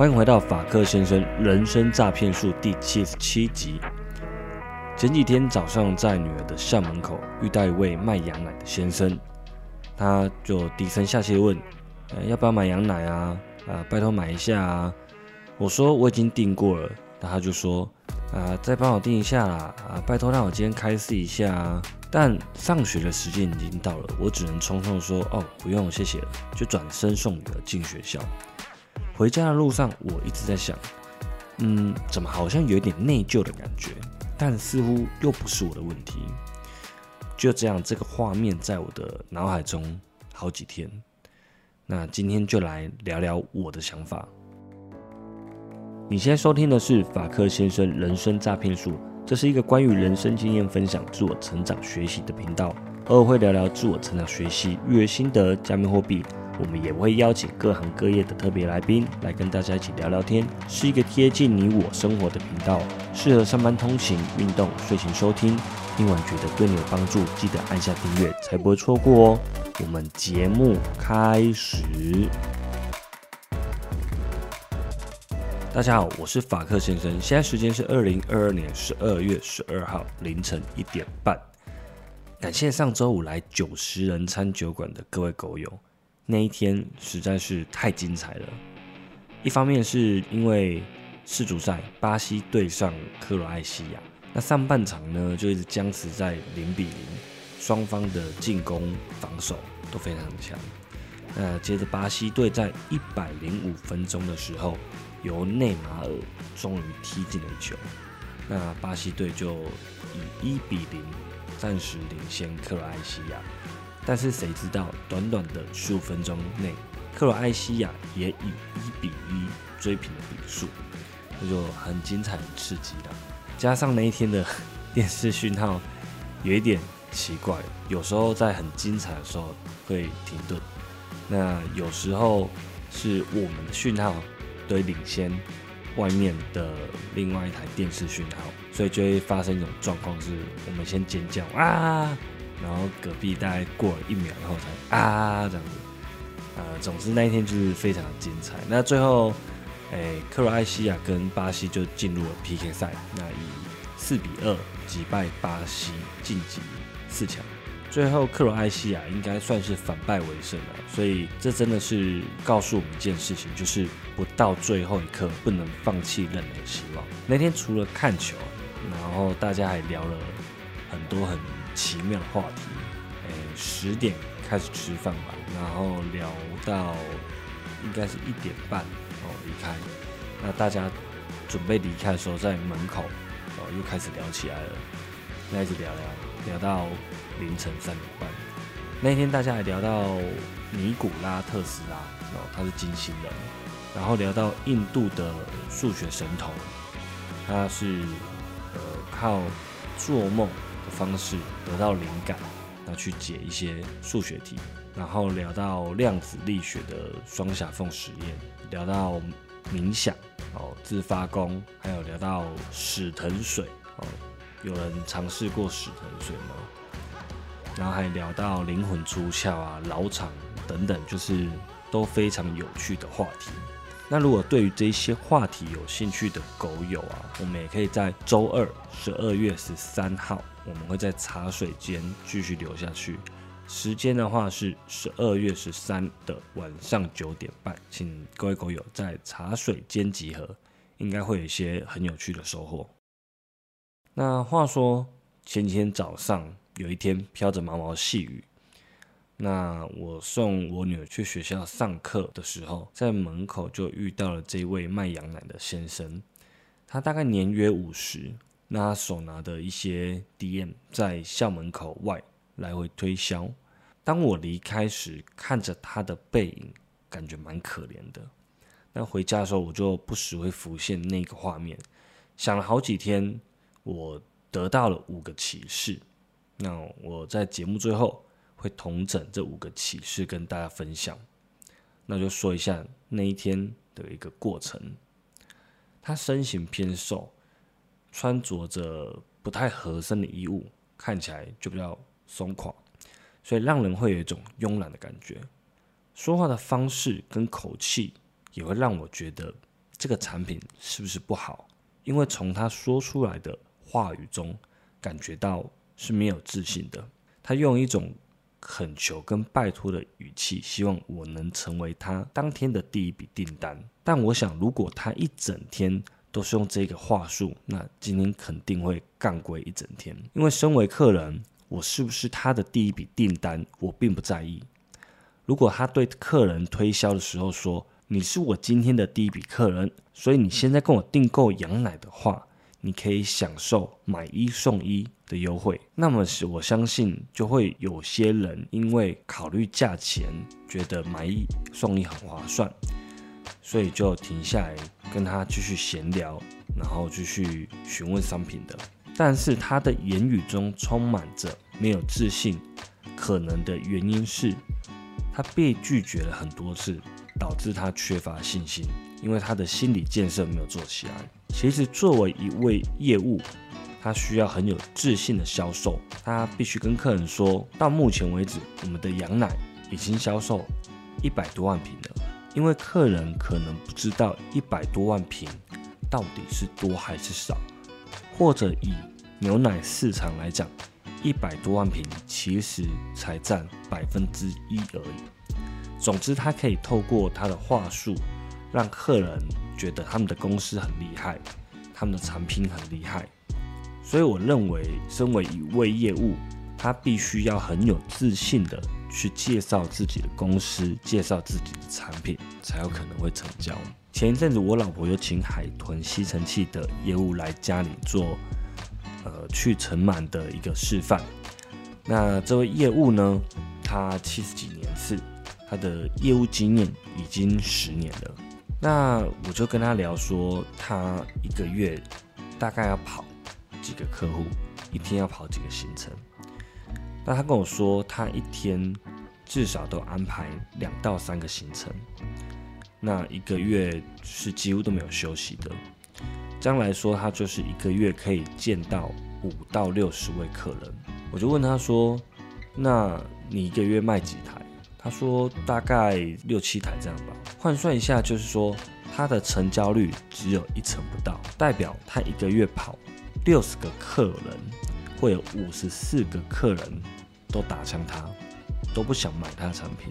欢迎回到法克先生人生诈骗术第七十七集。前几天早上在女儿的校门口遇到一位卖羊奶的先生，他就低声下气问：“，要不要买羊奶啊？啊，拜托买一下啊！”我说：“我已经订过了。”那他就说：“啊，再帮我订一下啦！啊，拜托让我今天开试一下啊！”但上学的时间已经到了，我只能匆匆说：“哦，不用，谢谢了。”就转身送女儿进学校。回家的路上，我一直在想，嗯，怎么好像有点内疚的感觉，但似乎又不是我的问题。就这样，这个画面在我的脑海中好几天。那今天就来聊聊我的想法。你现在收听的是法克先生人生诈骗术，这是一个关于人生经验分享、自我成长学习的频道，偶尔会聊聊自我成长学习、育儿心得、加密货币。我们也会邀请各行各业的特别来宾来跟大家一起聊聊天，是一个贴近你我生活的频道，适合上班通勤、运动、睡前收听。听完觉得对你有帮助，记得按下订阅，才不会错过哦。我们节目开始。大家好，我是法克先生，现在时间是二零二二年十二月十二号凌晨一点半。感谢上周五来九十人餐酒馆的各位狗友。那一天实在是太精彩了。一方面是因为世足赛，巴西对上克罗埃西亚，那上半场呢就一直僵持在零比零，双方的进攻、防守都非常强。那接着巴西队在一百零五分钟的时候，由内马尔终于踢进了球，那巴西队就以一比零暂时领先克罗埃西亚。但是谁知道，短短的十五分钟内，克罗埃西亚也以一比一追平了比数，这就很精彩、很刺激了。加上那一天的电视讯号有一点奇怪，有时候在很精彩的时候会停顿，那有时候是我们的讯号对领先外面的另外一台电视讯号，所以就会发生一种状况，是我们先尖叫啊。然后隔壁大概过了一秒，然后才啊这样子，呃，总之那一天就是非常精彩。那最后，哎，克罗埃西亚跟巴西就进入了 PK 赛，那以四比二击败巴西晋级四强。最后克罗埃西亚应该算是反败为胜了，所以这真的是告诉我们一件事情，就是不到最后一刻不能放弃任何希望。那天除了看球，然后大家还聊了很多很。奇妙的话题，诶，十点开始吃饭吧，然后聊到应该是一点半哦离开。那大家准备离开的时候，在门口哦又开始聊起来了，那一直聊聊聊到凌晨三点半。那天大家还聊到尼古拉特斯拉哦，他是金星人，然后聊到印度的数学神童，他是呃靠做梦。方式得到灵感，那去解一些数学题，然后聊到量子力学的双狭缝实验，聊到冥想哦，自发功，还有聊到史藤水哦，有人尝试过史藤水吗？然后还聊到灵魂出窍啊、老场等等，就是都非常有趣的话题。那如果对于这些话题有兴趣的狗友啊，我们也可以在周二十二月十三号。我们会在茶水间继续留下去，时间的话是十二月十三的晚上九点半，请各位狗友在茶水间集合，应该会有一些很有趣的收获。那话说前几天早上有一天飘着毛毛细雨，那我送我女儿去学校上课的时候，在门口就遇到了这位卖羊奶的先生，他大概年约五十。那他手拿的一些 DM 在校门口外来回推销。当我离开时，看着他的背影，感觉蛮可怜的。那回家的时候，我就不时会浮现那个画面，想了好几天，我得到了五个启示。那我在节目最后会同整这五个启示跟大家分享。那就说一下那一天的一个过程。他身形偏瘦。穿着着不太合身的衣物，看起来就比较松垮，所以让人会有一种慵懒的感觉。说话的方式跟口气也会让我觉得这个产品是不是不好，因为从他说出来的话语中感觉到是没有自信的。他用一种恳求跟拜托的语气，希望我能成为他当天的第一笔订单。但我想，如果他一整天都是用这个话术，那今天肯定会干归一整天。因为身为客人，我是不是他的第一笔订单，我并不在意。如果他对客人推销的时候说：“你是我今天的第一笔客人，所以你现在跟我订购羊奶的话，你可以享受买一送一的优惠。”那么是我相信就会有些人因为考虑价钱，觉得买一送一很划算，所以就停下来跟他继续闲聊，然后继续询问商品的。但是他的言语中充满着没有自信，可能的原因是。他被拒绝了很多次，导致他缺乏信心，因为他的心理建设没有做起来。其实，作为一位业务，他需要很有自信的销售，他必须跟客人说到目前为止，我们的羊奶已经销售一百多万瓶了。因为客人可能不知道一百多万瓶到底是多还是少，或者以牛奶市场来讲。一百多万瓶其实才占百分之一而已。总之，他可以透过他的话术，让客人觉得他们的公司很厉害，他们的产品很厉害。所以，我认为，身为一位业务，他必须要很有自信的去介绍自己的公司，介绍自己的产品，才有可能会成交。前一阵子，我老婆有请海豚吸尘器的业务来家里做。呃，去尘螨的一个示范。那这位业务呢，他七十几年次，他的业务经验已经十年了。那我就跟他聊说，他一个月大概要跑几个客户，一天要跑几个行程。那他跟我说，他一天至少都安排两到三个行程，那一个月是几乎都没有休息的。这样来说，他就是一个月可以见到五到六十位客人。我就问他说：“那你一个月卖几台？”他说：“大概六七台这样吧。”换算一下，就是说他的成交率只有一成不到，代表他一个月跑六十个客人，会有五十四个客人都打枪他，都不想买他的产品。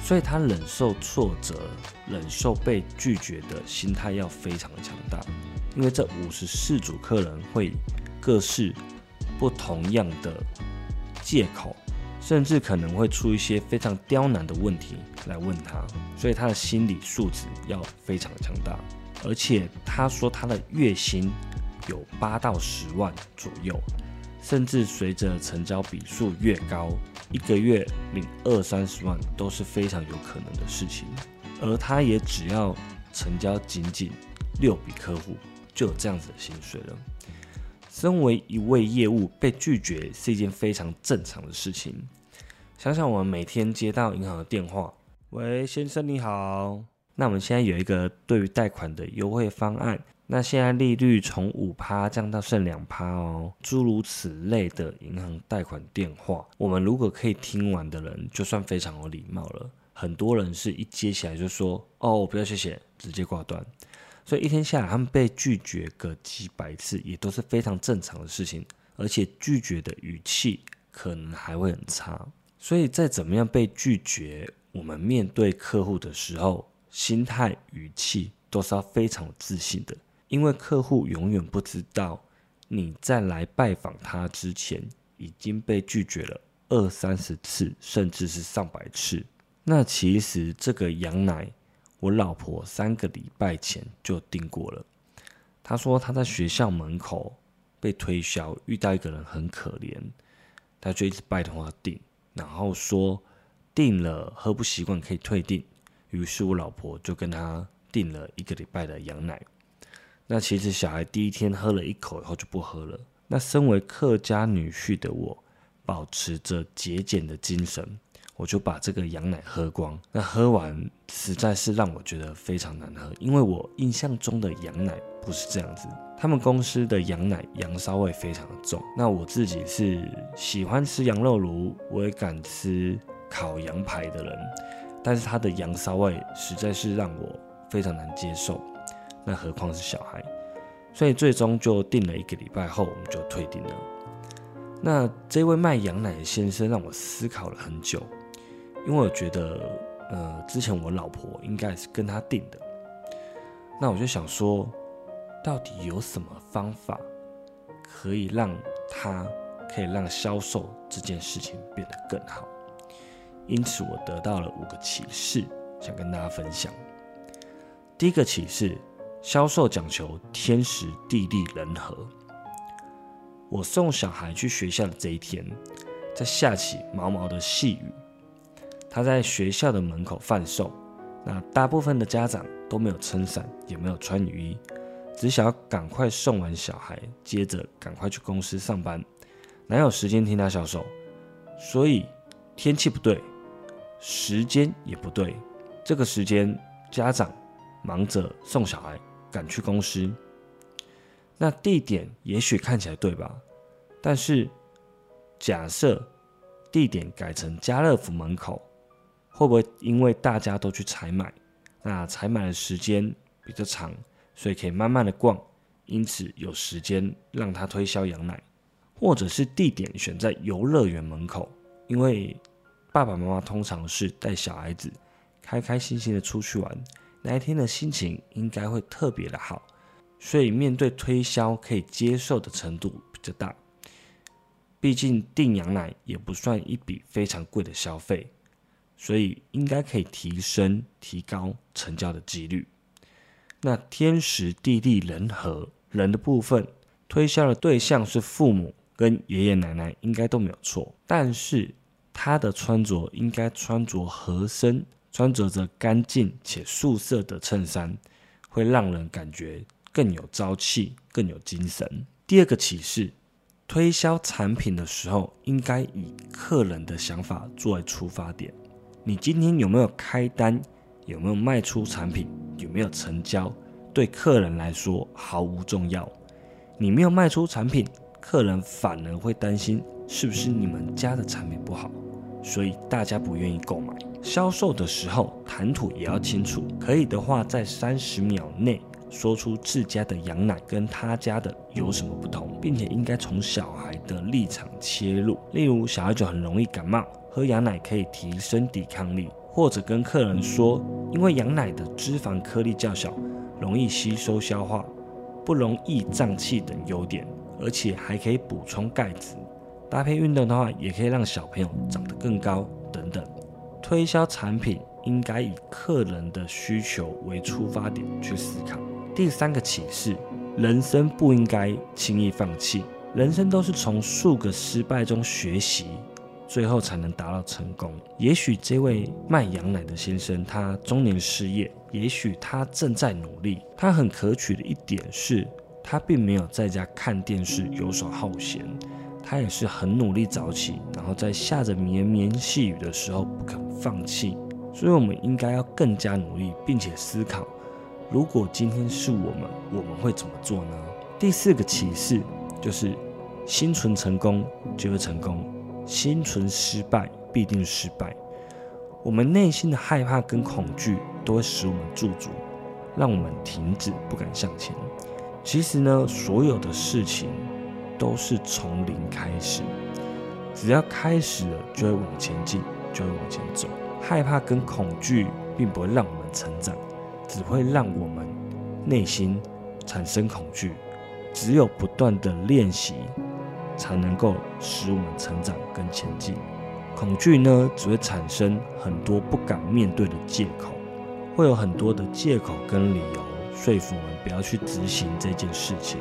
所以他忍受挫折、忍受被拒绝的心态要非常的强大，因为这五十四组客人会各式不同样的借口，甚至可能会出一些非常刁难的问题来问他，所以他的心理素质要非常的强大。而且他说他的月薪有八到十万左右，甚至随着成交笔数越高。一个月领二三十万都是非常有可能的事情，而他也只要成交仅仅六笔客户，就有这样子的薪水了。身为一位业务被拒绝是一件非常正常的事情。想想我们每天接到银行的电话，喂，先生你好，那我们现在有一个对于贷款的优惠方案。那现在利率从五趴降到剩两趴哦，诸如此类的银行贷款电话，我们如果可以听完的人，就算非常有礼貌了。很多人是一接起来就说：“哦，不要谢谢，直接挂断。”所以一天下来，他们被拒绝个几百次，也都是非常正常的事情，而且拒绝的语气可能还会很差。所以再怎么样被拒绝，我们面对客户的时候，心态语气都是要非常自信的。因为客户永远不知道你在来拜访他之前已经被拒绝了二三十次，甚至是上百次。那其实这个羊奶，我老婆三个礼拜前就订过了。她说她在学校门口被推销，遇到一个人很可怜，她就一直拜托他订，然后说订了喝不习惯可以退订。于是我老婆就跟他订了一个礼拜的羊奶。那其实小孩第一天喝了一口以后就不喝了。那身为客家女婿的我，保持着节俭的精神，我就把这个羊奶喝光。那喝完实在是让我觉得非常难喝，因为我印象中的羊奶不是这样子。他们公司的羊奶羊骚味非常的重。那我自己是喜欢吃羊肉炉，我也敢吃烤羊排的人，但是它的羊骚味实在是让我非常难接受，那何况是小孩？所以最终就定了一个礼拜后，我们就退订了。那这位卖羊奶的先生让我思考了很久，因为我觉得，呃，之前我老婆应该是跟他定的，那我就想说，到底有什么方法可以让他可以让销售这件事情变得更好？因此，我得到了五个启示，想跟大家分享。第一个启示。销售讲求天时地利人和。我送小孩去学校的这一天，在下起毛毛的细雨，他在学校的门口贩售。那大部分的家长都没有撑伞，也没有穿雨衣，只想要赶快送完小孩，接着赶快去公司上班，哪有时间听他销售？所以天气不对，时间也不对。这个时间，家长忙着送小孩。赶去公司，那地点也许看起来对吧？但是假设地点改成家乐福门口，会不会因为大家都去采买，那采买的时间比较长，所以可以慢慢的逛，因此有时间让他推销羊奶，或者是地点选在游乐园门口，因为爸爸妈妈通常是带小孩子开开心心的出去玩。那一天的心情应该会特别的好，所以面对推销可以接受的程度比较大。毕竟订羊奶也不算一笔非常贵的消费，所以应该可以提升、提高成交的几率。那天时地利人和，人的部分，推销的对象是父母跟爷爷奶奶，应该都没有错。但是他的穿着应该穿着合身。穿着着干净且素色的衬衫，会让人感觉更有朝气、更有精神。第二个启示：推销产品的时候，应该以客人的想法作为出发点。你今天有没有开单？有没有卖出产品？有没有成交？对客人来说毫无重要。你没有卖出产品，客人反而会担心是不是你们家的产品不好，所以大家不愿意购买。销售的时候谈吐也要清楚，可以的话在三十秒内说出自家的羊奶跟他家的有什么不同，并且应该从小孩的立场切入，例如小孩就很容易感冒，喝羊奶可以提升抵抗力，或者跟客人说，因为羊奶的脂肪颗粒较小，容易吸收消化，不容易胀气等优点，而且还可以补充钙质，搭配运动的话，也可以让小朋友长得更高等等。推销产品应该以客人的需求为出发点去思考。第三个启示：人生不应该轻易放弃，人生都是从数个失败中学习，最后才能达到成功。也许这位卖羊奶的先生他中年失业，也许他正在努力。他很可取的一点是，他并没有在家看电视游手好闲。他也是很努力早起，然后在下着绵绵细雨的时候不肯放弃。所以，我们应该要更加努力，并且思考：如果今天是我们，我们会怎么做呢？第四个启示就是：心存成功就会成功，心存失败必定失败。我们内心的害怕跟恐惧都会使我们驻足，让我们停止不敢向前。其实呢，所有的事情。都是从零开始，只要开始了，就会往前进，就会往前走。害怕跟恐惧并不会让我们成长，只会让我们内心产生恐惧。只有不断的练习，才能够使我们成长跟前进。恐惧呢，只会产生很多不敢面对的借口，会有很多的借口跟理由说服我们不要去执行这件事情。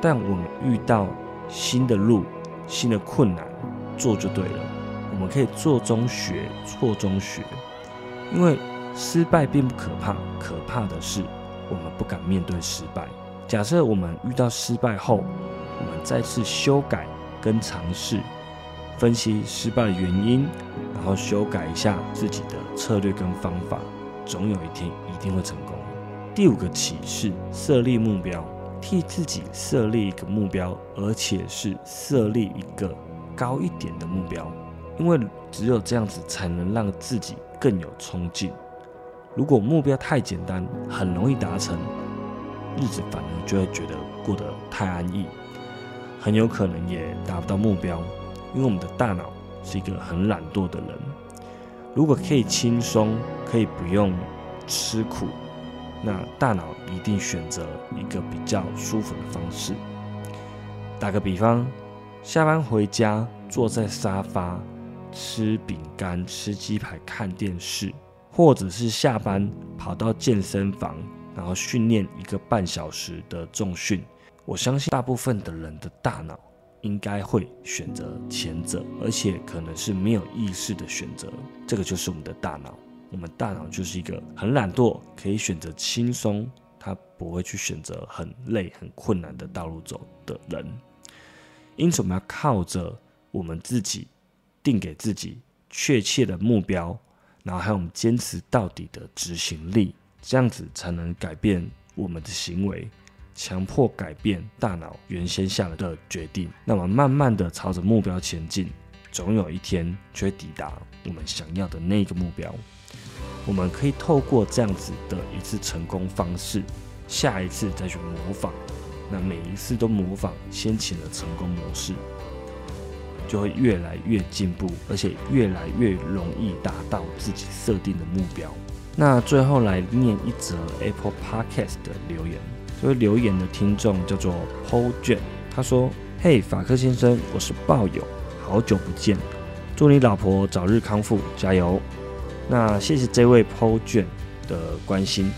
但我们遇到新的路、新的困难，做就对了。我们可以做中学，错中学。因为失败并不可怕，可怕的是我们不敢面对失败。假设我们遇到失败后，再次修改跟尝试，分析失败的原因，然后修改一下自己的策略跟方法，总有一天一定会成功。第五个启示：设立目标。替自己设立一个目标，而且是设立一个高一点的目标，因为只有这样子才能让自己更有冲劲。如果目标太简单，很容易达成，日子反而就会觉得过得太安逸，很有可能也达不到目标。因为我们的大脑是一个很懒惰的人，如果可以轻松，可以不用吃苦，那大脑一定选择一个比较舒服的方式。打个比方，下班回家坐在沙发吃饼干、吃鸡排、看电视。或者是下班跑到健身房，然后训练一个半小时的重训，我相信大部分的人的大脑应该会选择前者，而且可能是没有意识的选择。这个就是我们的大脑，我们大脑就是一个很懒惰，可以选择轻松，他不会去选择很累、很困难的道路走的人。因此，我们要靠着我们自己定给自己确切的目标。然后还有我们坚持到底的执行力，这样子才能改变我们的行为，强迫改变大脑原先下了的决定。那么慢慢的朝着目标前进，总有一天却抵达我们想要的那个目标。我们可以透过这样子的一次成功方式，下一次再去模仿，那每一次都模仿先前的成功模式。就会越来越进步，而且越来越容易达到自己设定的目标。那最后来念一则 Apple Podcast 的留言，这位留言的听众叫做 Paul 卷，他说：“嘿，法克先生，我是报友，好久不见，祝你老婆早日康复，加油。”那谢谢这位 Paul 卷的关心，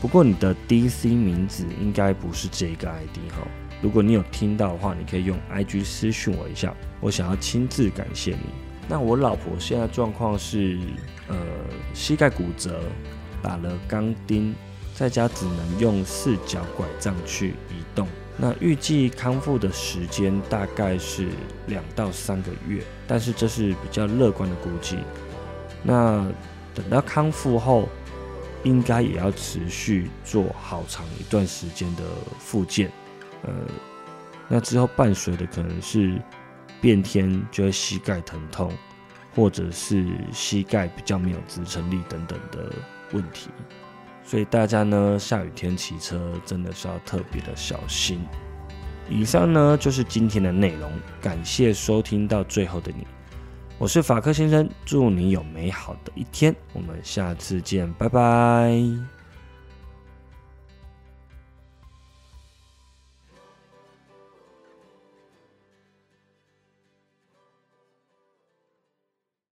不过你的 DC 名字应该不是这个 ID 哈。如果你有听到的话，你可以用 IG 私讯我一下，我想要亲自感谢你。那我老婆现在状况是，呃，膝盖骨折，打了钢钉，在家只能用四脚拐杖去移动。那预计康复的时间大概是两到三个月，但是这是比较乐观的估计。那等到康复后，应该也要持续做好长一段时间的复健。呃，那之后伴随的可能是变天，就会膝盖疼痛，或者是膝盖比较没有支撑力等等的问题。所以大家呢，下雨天骑车真的是要特别的小心。以上呢就是今天的内容，感谢收听到最后的你，我是法克先生，祝你有美好的一天，我们下次见，拜拜。